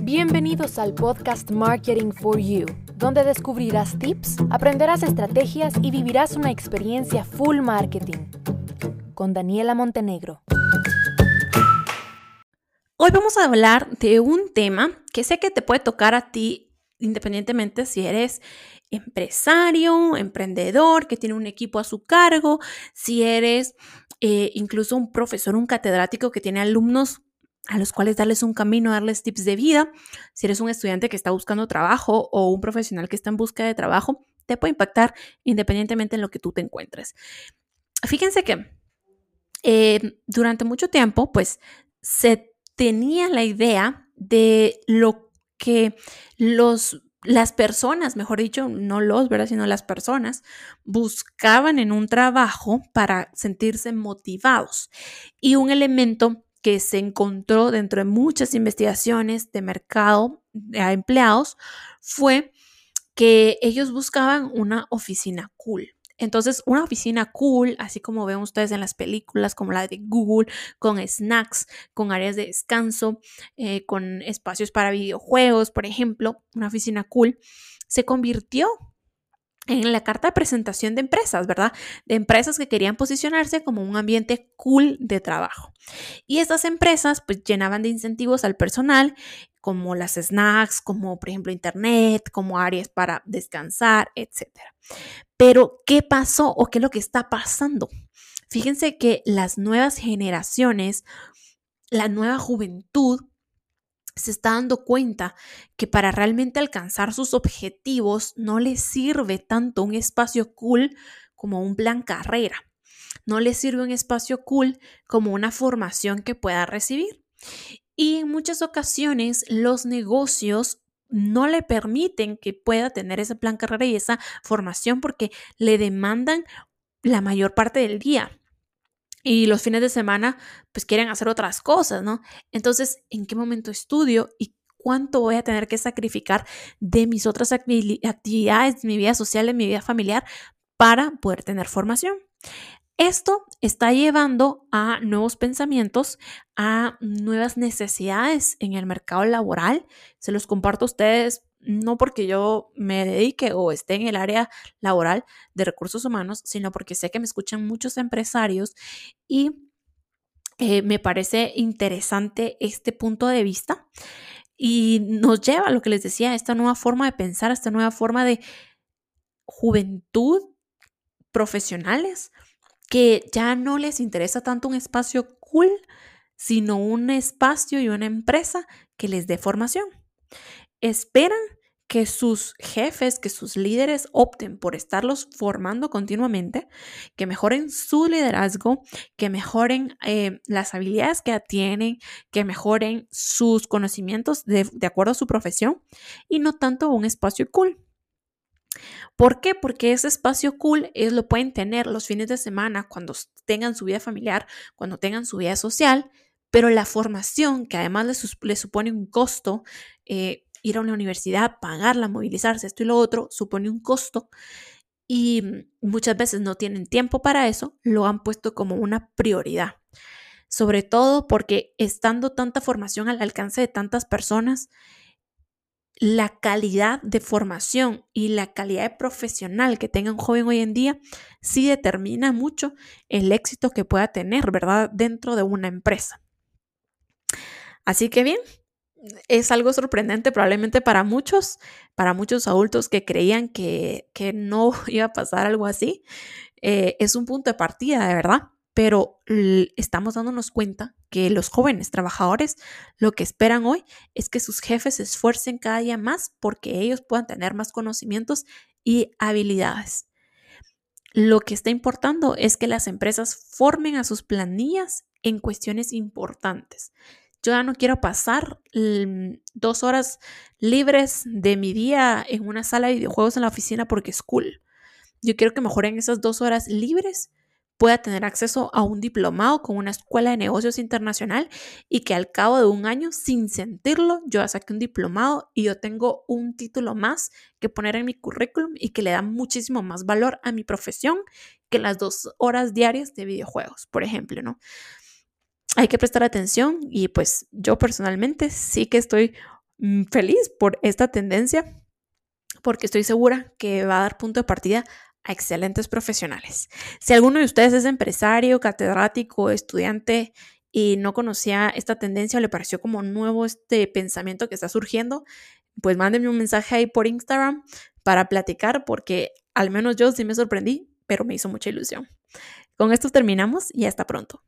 Bienvenidos al podcast Marketing for You, donde descubrirás tips, aprenderás estrategias y vivirás una experiencia full marketing. Con Daniela Montenegro. Hoy vamos a hablar de un tema que sé que te puede tocar a ti independientemente si eres empresario, emprendedor, que tiene un equipo a su cargo, si eres eh, incluso un profesor, un catedrático que tiene alumnos a los cuales darles un camino, darles tips de vida, si eres un estudiante que está buscando trabajo o un profesional que está en busca de trabajo, te puede impactar independientemente en lo que tú te encuentres. Fíjense que eh, durante mucho tiempo, pues, se tenía la idea de lo que los las personas, mejor dicho, no los, ¿verdad? Sino las personas buscaban en un trabajo para sentirse motivados. Y un elemento que se encontró dentro de muchas investigaciones de mercado a empleados fue que ellos buscaban una oficina cool. Entonces, una oficina cool, así como ven ustedes en las películas, como la de Google, con snacks, con áreas de descanso, eh, con espacios para videojuegos, por ejemplo, una oficina cool, se convirtió en la carta de presentación de empresas, ¿verdad? De empresas que querían posicionarse como un ambiente cool de trabajo. Y estas empresas pues llenaban de incentivos al personal, como las snacks, como por ejemplo internet, como áreas para descansar, etc. Pero, ¿qué pasó o qué es lo que está pasando? Fíjense que las nuevas generaciones, la nueva juventud, se está dando cuenta que para realmente alcanzar sus objetivos no les sirve tanto un espacio cool como un plan carrera. No les sirve un espacio cool como una formación que pueda recibir. Y en muchas ocasiones los negocios no le permiten que pueda tener ese plan carrera y esa formación porque le demandan la mayor parte del día. Y los fines de semana, pues quieren hacer otras cosas, ¿no? Entonces, ¿en qué momento estudio y cuánto voy a tener que sacrificar de mis otras actividades, de mi vida social, de mi vida familiar, para poder tener formación? Esto está llevando a nuevos pensamientos, a nuevas necesidades en el mercado laboral. Se los comparto a ustedes no porque yo me dedique o esté en el área laboral de recursos humanos, sino porque sé que me escuchan muchos empresarios y eh, me parece interesante este punto de vista y nos lleva a lo que les decía, esta nueva forma de pensar, esta nueva forma de juventud profesionales que ya no les interesa tanto un espacio cool, sino un espacio y una empresa que les dé formación. Esperan que sus jefes, que sus líderes opten por estarlos formando continuamente, que mejoren su liderazgo, que mejoren eh, las habilidades que tienen, que mejoren sus conocimientos de, de acuerdo a su profesión y no tanto un espacio cool. ¿Por qué? Porque ese espacio cool ellos lo pueden tener los fines de semana cuando tengan su vida familiar, cuando tengan su vida social, pero la formación, que además les, supone un costo, eh, ir a una universidad, pagarla, movilizarse, esto y lo otro, supone un costo y muchas veces no tienen tiempo para eso, lo han puesto como una prioridad. Sobre todo porque estando tanta formación al alcance de tantas personas, la calidad de formación y la calidad profesional que tenga un joven hoy en día sí determina mucho el éxito que pueda tener, ¿verdad? Dentro de una empresa. Así que bien, es algo sorprendente probablemente para muchos, para muchos adultos que creían que, no iba a pasar algo así. Eh, es un punto de partida, de verdad pero estamos dándonos cuenta que los jóvenes trabajadores lo que esperan hoy es que sus jefes se esfuercen cada día más porque ellos puedan tener más conocimientos y habilidades. Lo que está importando es que las empresas formen a sus planillas en cuestiones importantes. Yo ya no quiero pasar dos horas libres de mi día en una sala de videojuegos en la oficina porque es cool. Yo quiero que mejoren esas dos horas libres pueda tener acceso a un diplomado con una escuela de negocios internacional y que al cabo de un año, sin sentirlo, yo ya saqué un diplomado y yo tengo un título más que poner en mi currículum y que le da muchísimo más valor a mi profesión que las dos horas diarias de videojuegos, por ejemplo, ¿no? Hay que prestar atención y pues yo personalmente sí que estoy mm, feliz por esta tendencia porque estoy segura que va a dar punto de partida a excelentes profesionales. Si alguno de ustedes es empresario, catedrático, estudiante y no conocía esta tendencia o le pareció como nuevo este pensamiento que está surgiendo, pues mándenme un mensaje ahí por Instagram para platicar porque al menos yo sí me sorprendí, pero me hizo mucha ilusión. Con esto terminamos y hasta pronto.